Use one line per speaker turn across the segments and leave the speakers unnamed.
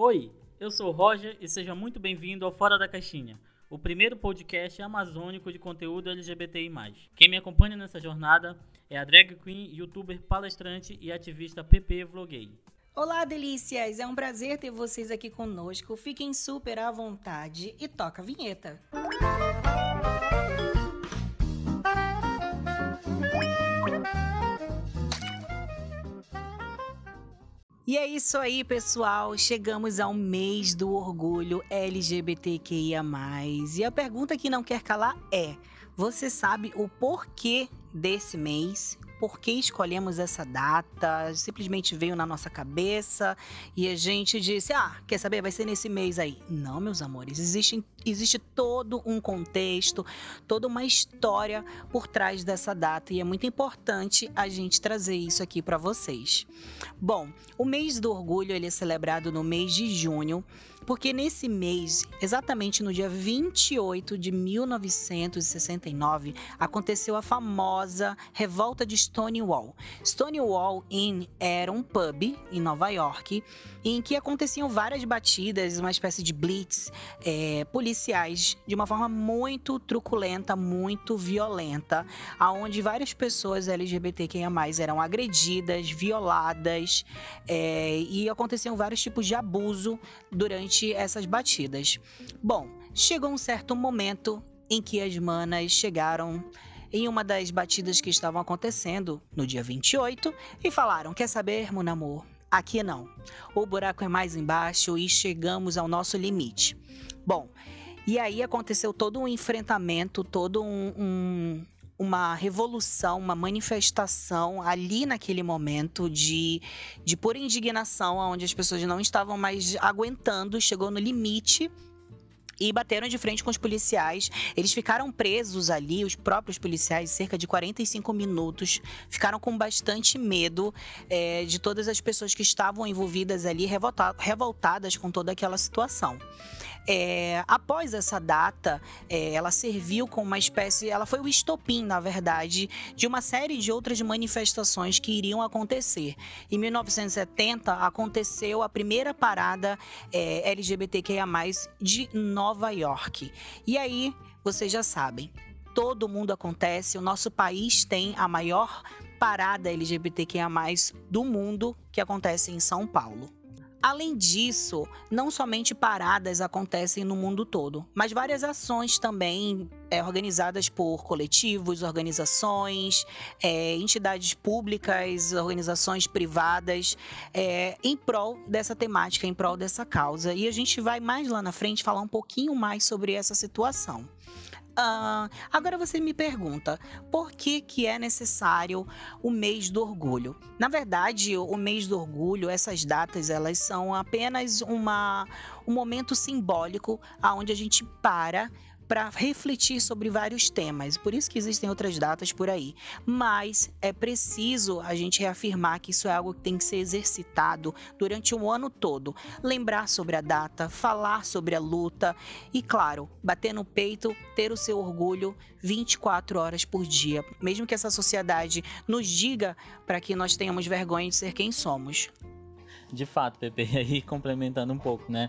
Oi, eu sou o Roger e seja muito bem-vindo ao Fora da Caixinha, o primeiro podcast amazônico de conteúdo LGBTI+. Quem me acompanha nessa jornada é a drag queen, youtuber, palestrante e ativista PP Vloguei.
Olá, delícias! É um prazer ter vocês aqui conosco. Fiquem super à vontade e toca a vinheta. E é isso aí, pessoal. Chegamos ao mês do orgulho LGBTQIA. E a pergunta que não quer calar é: você sabe o porquê desse mês? por que escolhemos essa data, simplesmente veio na nossa cabeça e a gente disse: ah, quer saber, vai ser nesse mês aí. Não, meus amores, existe, existe todo um contexto, toda uma história por trás dessa data e é muito importante a gente trazer isso aqui para vocês. Bom, o mês do orgulho ele é celebrado no mês de junho porque nesse mês, exatamente no dia 28 de 1969, aconteceu a famosa revolta de Stonewall. Stonewall Inn era um pub em Nova York em que aconteciam várias batidas, uma espécie de blitz é, policiais de uma forma muito truculenta, muito violenta, aonde várias pessoas LGBTQIA+ eram agredidas, violadas é, e aconteciam vários tipos de abuso durante essas batidas. Bom, chegou um certo momento em que as manas chegaram em uma das batidas que estavam acontecendo no dia 28 e falaram: Quer saber, meu amor? Aqui não. O buraco é mais embaixo e chegamos ao nosso limite. Bom, e aí aconteceu todo um enfrentamento, todo um, um uma revolução, uma manifestação ali naquele momento de, de pura indignação, onde as pessoas não estavam mais aguentando, chegou no limite e bateram de frente com os policiais. Eles ficaram presos ali, os próprios policiais, cerca de 45 minutos. Ficaram com bastante medo é, de todas as pessoas que estavam envolvidas ali, revoltadas com toda aquela situação. É, após essa data, é, ela serviu como uma espécie, ela foi o estopim, na verdade, de uma série de outras manifestações que iriam acontecer. Em 1970 aconteceu a primeira parada é, LGBTQIA+ de Nova York. E aí, vocês já sabem, todo mundo acontece. O nosso país tem a maior parada LGBTQIA+ do mundo, que acontece em São Paulo. Além disso, não somente paradas acontecem no mundo todo, mas várias ações também é, organizadas por coletivos, organizações, é, entidades públicas, organizações privadas, é, em prol dessa temática, em prol dessa causa. E a gente vai mais lá na frente falar um pouquinho mais sobre essa situação. Agora você me pergunta, por que, que é necessário o mês do orgulho? Na verdade, o mês do orgulho, essas datas, elas são apenas uma, um momento simbólico aonde a gente para para refletir sobre vários temas. Por isso que existem outras datas por aí. Mas é preciso a gente reafirmar que isso é algo que tem que ser exercitado durante o ano todo. Lembrar sobre a data, falar sobre a luta e, claro, bater no peito, ter o seu orgulho 24 horas por dia. Mesmo que essa sociedade nos diga para que nós tenhamos vergonha de ser quem somos.
De fato, Pepe, aí complementando um pouco, né?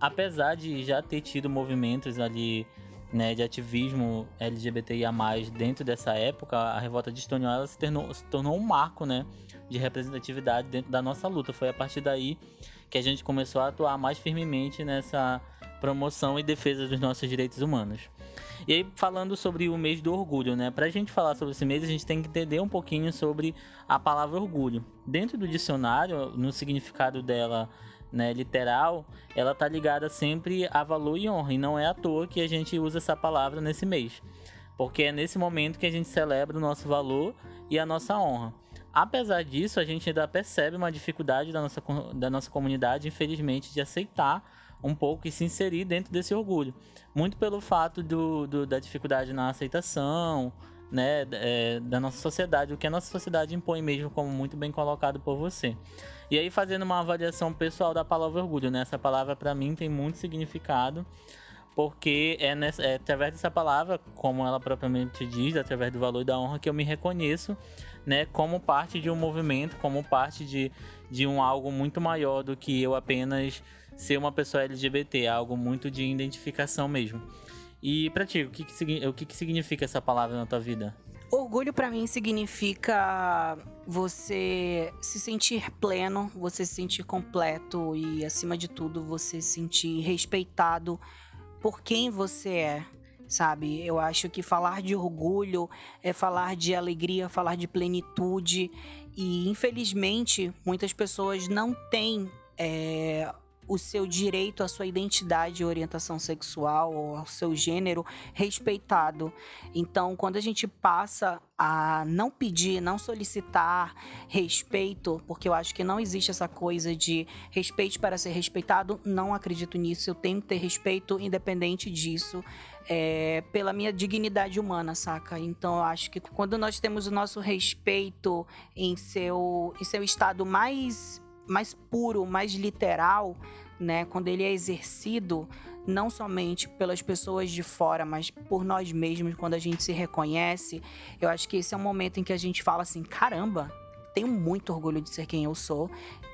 Apesar de já ter tido movimentos ali né, de ativismo LGBTIA+, dentro dessa época, a revolta de Stonewall se tornou, se tornou um marco, né, de representatividade dentro da nossa luta. Foi a partir daí que a gente começou a atuar mais firmemente nessa promoção e defesa dos nossos direitos humanos. E aí, falando sobre o mês do orgulho, né? Pra gente falar sobre esse mês, a gente tem que entender um pouquinho sobre a palavra orgulho. Dentro do dicionário, no significado dela né, literal, ela tá ligada sempre a valor e honra. E não é à toa que a gente usa essa palavra nesse mês. Porque é nesse momento que a gente celebra o nosso valor e a nossa honra. Apesar disso, a gente ainda percebe uma dificuldade da nossa, da nossa comunidade, infelizmente, de aceitar um pouco e se inserir dentro desse orgulho. Muito pelo fato do, do da dificuldade na aceitação, né, é, da nossa sociedade, o que a nossa sociedade impõe mesmo, como muito bem colocado por você. E aí, fazendo uma avaliação pessoal da palavra orgulho, né? Essa palavra para mim tem muito significado, porque é, nessa, é através dessa palavra, como ela propriamente diz, através do valor e da honra, que eu me reconheço, né, como parte de um movimento, como parte de, de um algo muito maior do que eu apenas ser uma pessoa LGBT, é algo muito de identificação mesmo. E pra ti, o que, que, o que, que significa essa palavra na tua vida?
Orgulho para mim significa você se sentir pleno, você se sentir completo e, acima de tudo, você se sentir respeitado por quem você é, sabe? Eu acho que falar de orgulho é falar de alegria, falar de plenitude e, infelizmente, muitas pessoas não têm é, o seu direito à sua identidade e orientação sexual ou ao seu gênero respeitado. Então, quando a gente passa a não pedir, não solicitar respeito, porque eu acho que não existe essa coisa de respeito para ser respeitado, não acredito nisso. Eu tenho que ter respeito independente disso. É, pela minha dignidade humana, saca? Então eu acho que quando nós temos o nosso respeito em seu, em seu estado mais mais puro, mais literal, né? Quando ele é exercido não somente pelas pessoas de fora, mas por nós mesmos, quando a gente se reconhece, eu acho que esse é um momento em que a gente fala assim: caramba, tenho muito orgulho de ser quem eu sou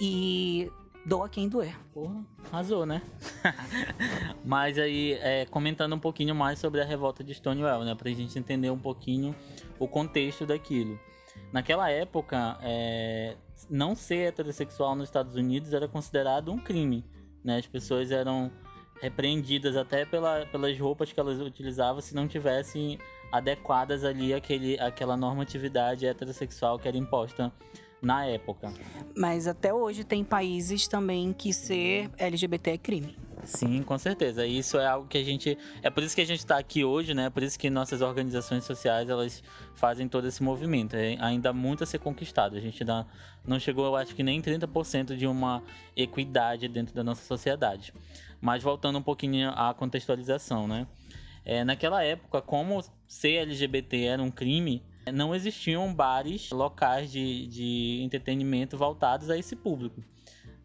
e doa quem doer.
Porra, arrasou, né? Mas aí, é, comentando um pouquinho mais sobre a revolta de Stonewall, né? Pra gente entender um pouquinho o contexto daquilo. Naquela época, é, não ser heterossexual nos Estados Unidos era considerado um crime. Né? As pessoas eram repreendidas até pela, pelas roupas que elas utilizavam se não tivessem adequadas ali àquele, àquela normatividade heterossexual que era imposta na época.
Mas até hoje tem países também que ser LGBT é crime.
Sim, com certeza. Isso é algo que a gente. É por isso que a gente está aqui hoje, né? Por isso que nossas organizações sociais elas fazem todo esse movimento. É ainda muito a ser conquistado. A gente ainda não chegou, eu acho que nem 30% de uma equidade dentro da nossa sociedade. Mas voltando um pouquinho à contextualização, né? É, naquela época, como ser LGBT era um crime, não existiam bares locais de, de entretenimento voltados a esse público.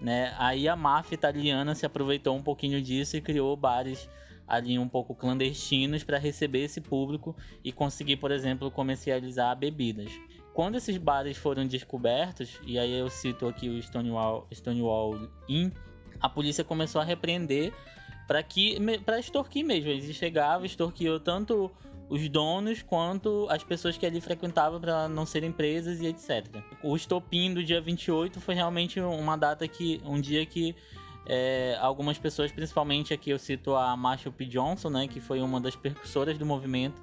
Né? Aí a máfia italiana se aproveitou um pouquinho disso e criou bares ali um pouco clandestinos para receber esse público e conseguir, por exemplo, comercializar bebidas. Quando esses bares foram descobertos, e aí eu cito aqui o Stonewall, Stonewall Inn, a polícia começou a repreender para que para extorquir mesmo. Eles chegavam, extorquiam tanto os donos quanto as pessoas que ali frequentavam para não serem presas e etc. O estopim do dia 28 foi realmente uma data que um dia que é, algumas pessoas, principalmente aqui eu cito a Marshall P. Johnson, né, que foi uma das percussoras do movimento,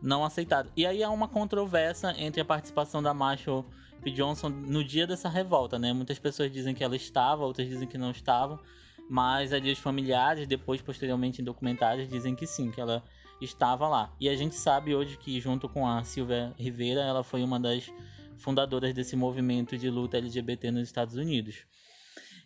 não aceitaram. E aí há uma controvérsia entre a participação da Marshall P. Johnson no dia dessa revolta, né? Muitas pessoas dizem que ela estava, outras dizem que não estava, mas ali os familiares, depois posteriormente em documentários, dizem que sim, que ela estava lá. E a gente sabe hoje que, junto com a Silvia Rivera, ela foi uma das fundadoras desse movimento de luta LGBT nos Estados Unidos.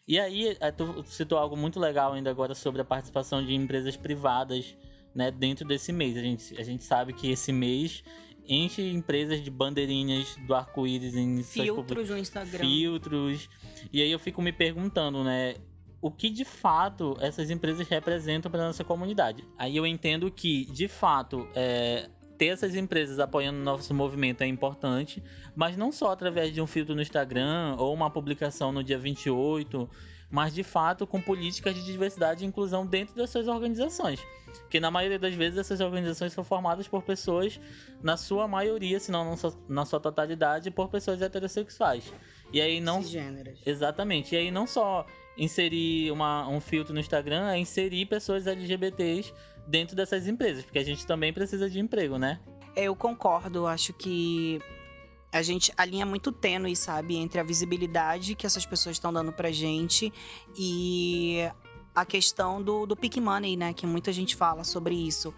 E aí, é, tu citou algo muito legal ainda agora sobre a participação de empresas privadas né, dentro desse mês. A gente, a gente sabe que esse mês enche empresas de bandeirinhas do arco-íris em
filtros no Instagram.
Filtros. E aí eu fico me perguntando, né? O que de fato essas empresas representam para nossa comunidade. Aí eu entendo que, de fato, é, ter essas empresas apoiando o nosso movimento é importante, mas não só através de um filtro no Instagram ou uma publicação no dia 28, mas de fato com políticas de diversidade e inclusão dentro das suas organizações. Que na maioria das vezes essas organizações são formadas por pessoas, na sua maioria, se não na sua totalidade, por pessoas heterossexuais. E aí não. Exatamente. E aí não só inserir uma, um filtro no Instagram é inserir pessoas LGBTs dentro dessas empresas, porque a gente também precisa de emprego, né?
Eu concordo, acho que a gente a linha é muito tênue, sabe, entre a visibilidade que essas pessoas estão dando pra gente e a questão do, do pick money, né? Que muita gente fala sobre isso.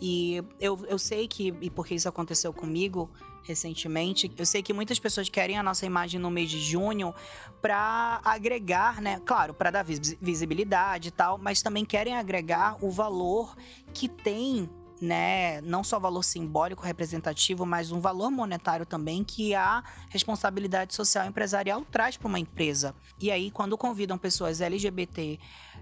E eu, eu sei que, e porque isso aconteceu comigo, recentemente. Eu sei que muitas pessoas querem a nossa imagem no mês de junho para agregar, né? Claro, para dar visibilidade e tal, mas também querem agregar o valor que tem né, não só valor simbólico representativo, mas um valor monetário também que a responsabilidade social empresarial traz para uma empresa. E aí, quando convidam pessoas LGBT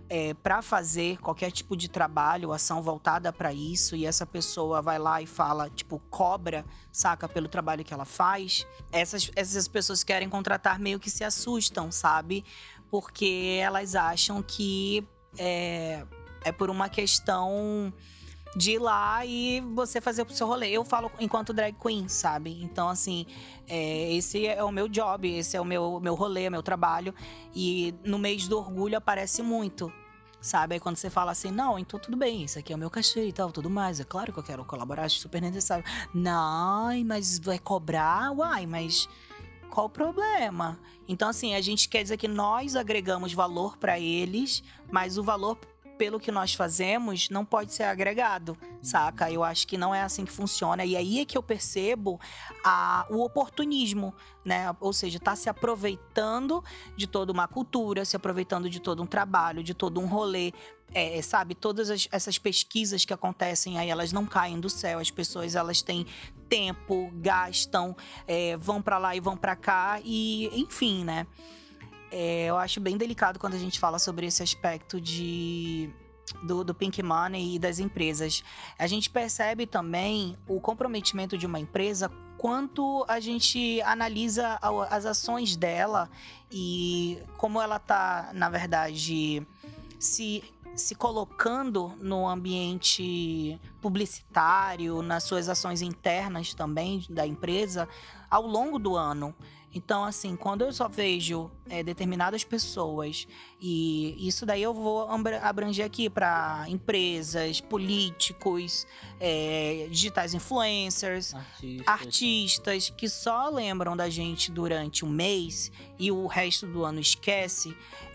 é, para fazer qualquer tipo de trabalho, ação voltada para isso, e essa pessoa vai lá e fala, tipo, cobra, saca, pelo trabalho que ela faz, essas, essas pessoas que querem contratar meio que se assustam, sabe? porque elas acham que é, é por uma questão de ir lá e você fazer o seu rolê. Eu falo enquanto drag queen, sabe? Então, assim, é, esse é o meu job, esse é o meu, meu rolê, meu trabalho. E no mês do orgulho aparece muito. Sabe? Aí quando você fala assim, não, então tudo bem, isso aqui é o meu cachê e tal, tudo mais. É claro que eu quero colaborar, acho super necessário. Não, mas vai cobrar? Uai, mas qual o problema? Então, assim, a gente quer dizer que nós agregamos valor para eles, mas o valor pelo que nós fazemos não pode ser agregado, saca? Eu acho que não é assim que funciona. E aí é que eu percebo a, o oportunismo, né? Ou seja, tá se aproveitando de toda uma cultura, se aproveitando de todo um trabalho, de todo um rolê. É, sabe, todas as, essas pesquisas que acontecem aí, elas não caem do céu. As pessoas, elas têm tempo, gastam, é, vão para lá e vão para cá. E, enfim, né? É, eu acho bem delicado quando a gente fala sobre esse aspecto de do, do, Pink Money e das empresas. A gente percebe também o comprometimento de uma empresa quanto a gente analisa as ações dela e como ela está, na verdade, se se colocando no ambiente publicitário, nas suas ações internas também da empresa ao longo do ano. Então, assim, quando eu só vejo é, determinadas pessoas, e isso daí eu vou abranger aqui para empresas, políticos, é, digitais influencers, artistas. artistas, que só lembram da gente durante um mês e o resto do ano esquece,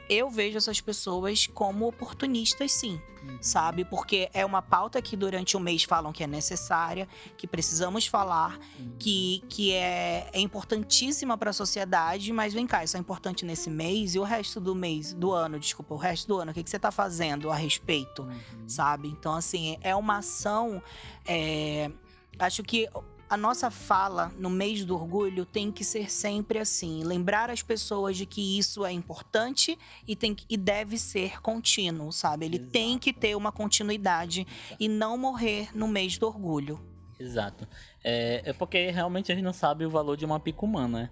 eu vejo essas pessoas como oportunistas, sim, uhum. sabe? Porque é uma pauta que durante o mês falam que é necessária, que precisamos falar, uhum. que, que é, é importantíssima para a sociedade, mas vem cá, isso é importante nesse mês e o resto do mês, do ano, desculpa, o resto do ano, o que, que você está fazendo a respeito, uhum. sabe? Então, assim, é uma ação. É, acho que a nossa fala no mês do orgulho tem que ser sempre assim, lembrar as pessoas de que isso é importante e tem e deve ser contínuo, sabe? Ele Exato. tem que ter uma continuidade e não morrer no mês do orgulho.
Exato. É, é porque realmente a gente não sabe o valor de uma picumã, né?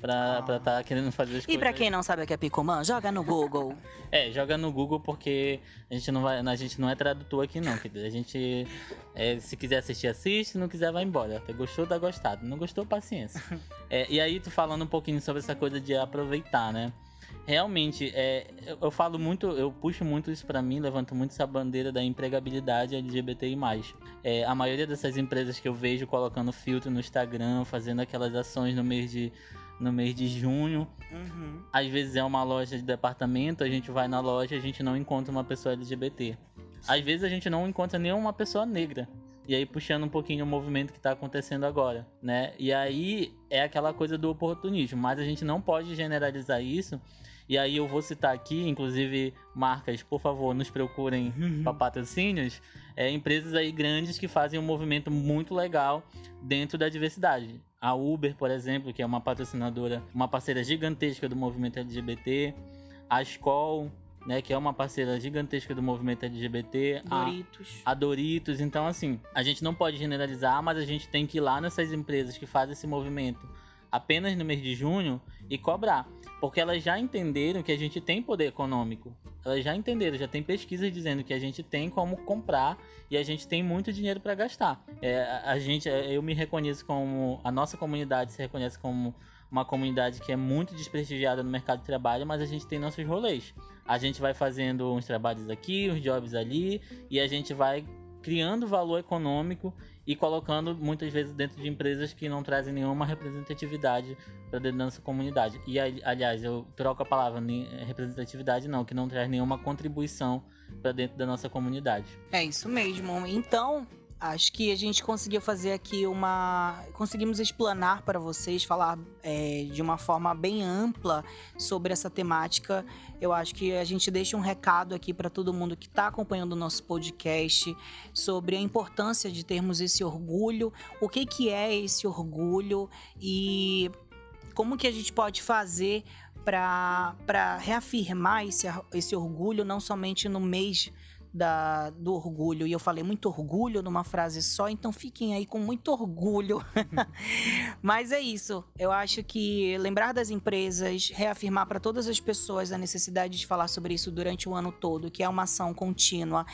Pra estar tá querendo fazer as
e
coisas.
E pra quem não sabe o que é Picumã, joga no Google.
é, joga no Google porque a gente não, vai, a gente não é tradutor aqui não, A gente, é, se quiser assistir, assiste, se não quiser, vai embora. Gostou, dá gostado. Não gostou, paciência. é, e aí, tu falando um pouquinho sobre essa coisa de aproveitar, né? Realmente, é, eu, eu falo muito, eu puxo muito isso para mim, levanto muito essa bandeira da empregabilidade LGBTI+. É, a maioria dessas empresas que eu vejo colocando filtro no Instagram, fazendo aquelas ações no mês de no mês de junho. Uhum. Às vezes é uma loja de departamento, a gente vai na loja e a gente não encontra uma pessoa LGBT. Às vezes a gente não encontra nenhuma pessoa negra. E aí puxando um pouquinho o movimento que está acontecendo agora, né? E aí é aquela coisa do oportunismo, mas a gente não pode generalizar isso. E aí eu vou citar aqui, inclusive marcas, por favor, nos procurem uhum. para patrocínios, é, empresas aí grandes que fazem um movimento muito legal dentro da diversidade. A Uber, por exemplo, que é uma patrocinadora, uma parceira gigantesca do movimento LGBT. A Skoll, né, que é uma parceira gigantesca do movimento LGBT.
Doritos.
A, a, Doritos. Então, assim, a gente não pode generalizar, mas a gente tem que ir lá nessas empresas que fazem esse movimento apenas no mês de junho e cobrar. Porque elas já entenderam que a gente tem poder econômico. Elas já entenderam, já tem pesquisas dizendo que a gente tem como comprar e a gente tem muito dinheiro para gastar. É, a gente, eu me reconheço como a nossa comunidade se reconhece como uma comunidade que é muito desprestigiada no mercado de trabalho, mas a gente tem nossos rolês. A gente vai fazendo uns trabalhos aqui, uns jobs ali e a gente vai criando valor econômico e colocando muitas vezes dentro de empresas que não trazem nenhuma representatividade para dentro da nossa comunidade. E aliás, eu troco a palavra representatividade não, que não traz nenhuma contribuição para dentro da nossa comunidade.
É isso mesmo. Então, Acho que a gente conseguiu fazer aqui uma. Conseguimos explanar para vocês, falar é, de uma forma bem ampla sobre essa temática. Eu acho que a gente deixa um recado aqui para todo mundo que está acompanhando o nosso podcast sobre a importância de termos esse orgulho, o que, que é esse orgulho e como que a gente pode fazer para reafirmar esse, esse orgulho, não somente no mês da, do orgulho. E eu falei muito orgulho numa frase só, então fiquem aí com muito orgulho. Mas é isso. Eu acho que lembrar das empresas, reafirmar para todas as pessoas a necessidade de falar sobre isso durante o ano todo, que é uma ação contínua.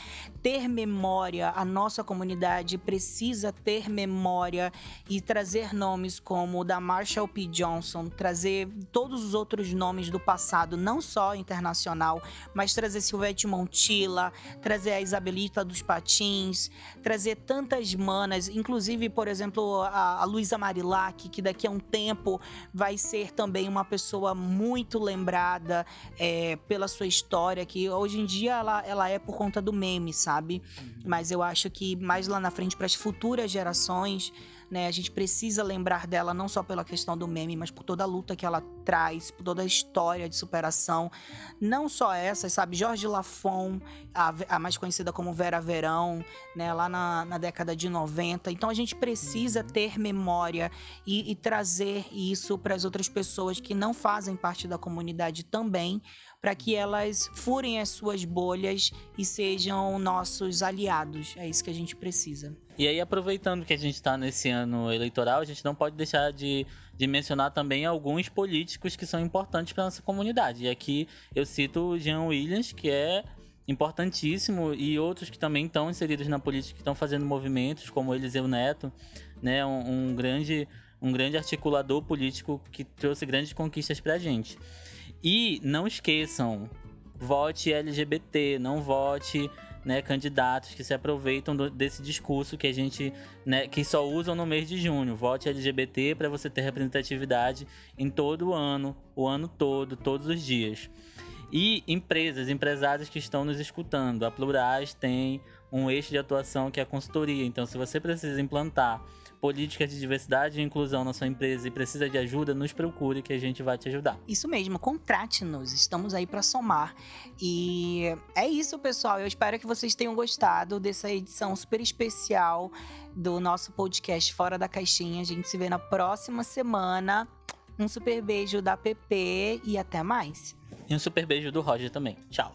Ter memória, a nossa comunidade precisa ter memória e trazer nomes como o da Marshall P. Johnson, trazer todos os outros nomes do passado, não só internacional, mas trazer Silvete Montilla, trazer a Isabelita dos Patins, trazer tantas manas, inclusive, por exemplo, a, a Luísa Marilac, que daqui a um tempo vai ser também uma pessoa muito lembrada é, pela sua história, que hoje em dia ela, ela é por conta do meme, sabe? Uhum. Mas eu acho que mais lá na frente, para as futuras gerações, né? A gente precisa lembrar dela não só pela questão do meme, mas por toda a luta que ela traz, por toda a história de superação. Não só essa, sabe? Jorge Lafon, a, a mais conhecida como Vera Verão, né? Lá na, na década de 90. Então a gente precisa uhum. ter memória e, e trazer isso para as outras pessoas que não fazem parte da comunidade também, para que elas furem as suas bolhas e sejam nossos aliados. É isso que a gente precisa.
E aí, aproveitando que a gente está nesse ano eleitoral, a gente não pode deixar de, de mencionar também alguns políticos que são importantes para nossa comunidade. E aqui eu cito o Jean Williams, que é importantíssimo, e outros que também estão inseridos na política, que estão fazendo movimentos, como Eliseu Neto, né, um, um grande um grande articulador político que trouxe grandes conquistas para a gente. E não esqueçam, vote LGBT, não vote né, candidatos que se aproveitam do, desse discurso que a gente, né, que só usam no mês de junho. Vote LGBT para você ter representatividade em todo o ano, o ano todo, todos os dias. E empresas, empresários que estão nos escutando, a Plurais tem um eixo de atuação que é a consultoria. Então, se você precisa implantar políticas de diversidade e inclusão na sua empresa e precisa de ajuda, nos procure que a gente vai te ajudar.
Isso mesmo, contrate-nos, estamos aí para somar. E é isso, pessoal. Eu espero que vocês tenham gostado dessa edição super especial do nosso podcast Fora da Caixinha. A gente se vê na próxima semana. Um super beijo da PP e até mais.
E um super beijo do Roger também. Tchau.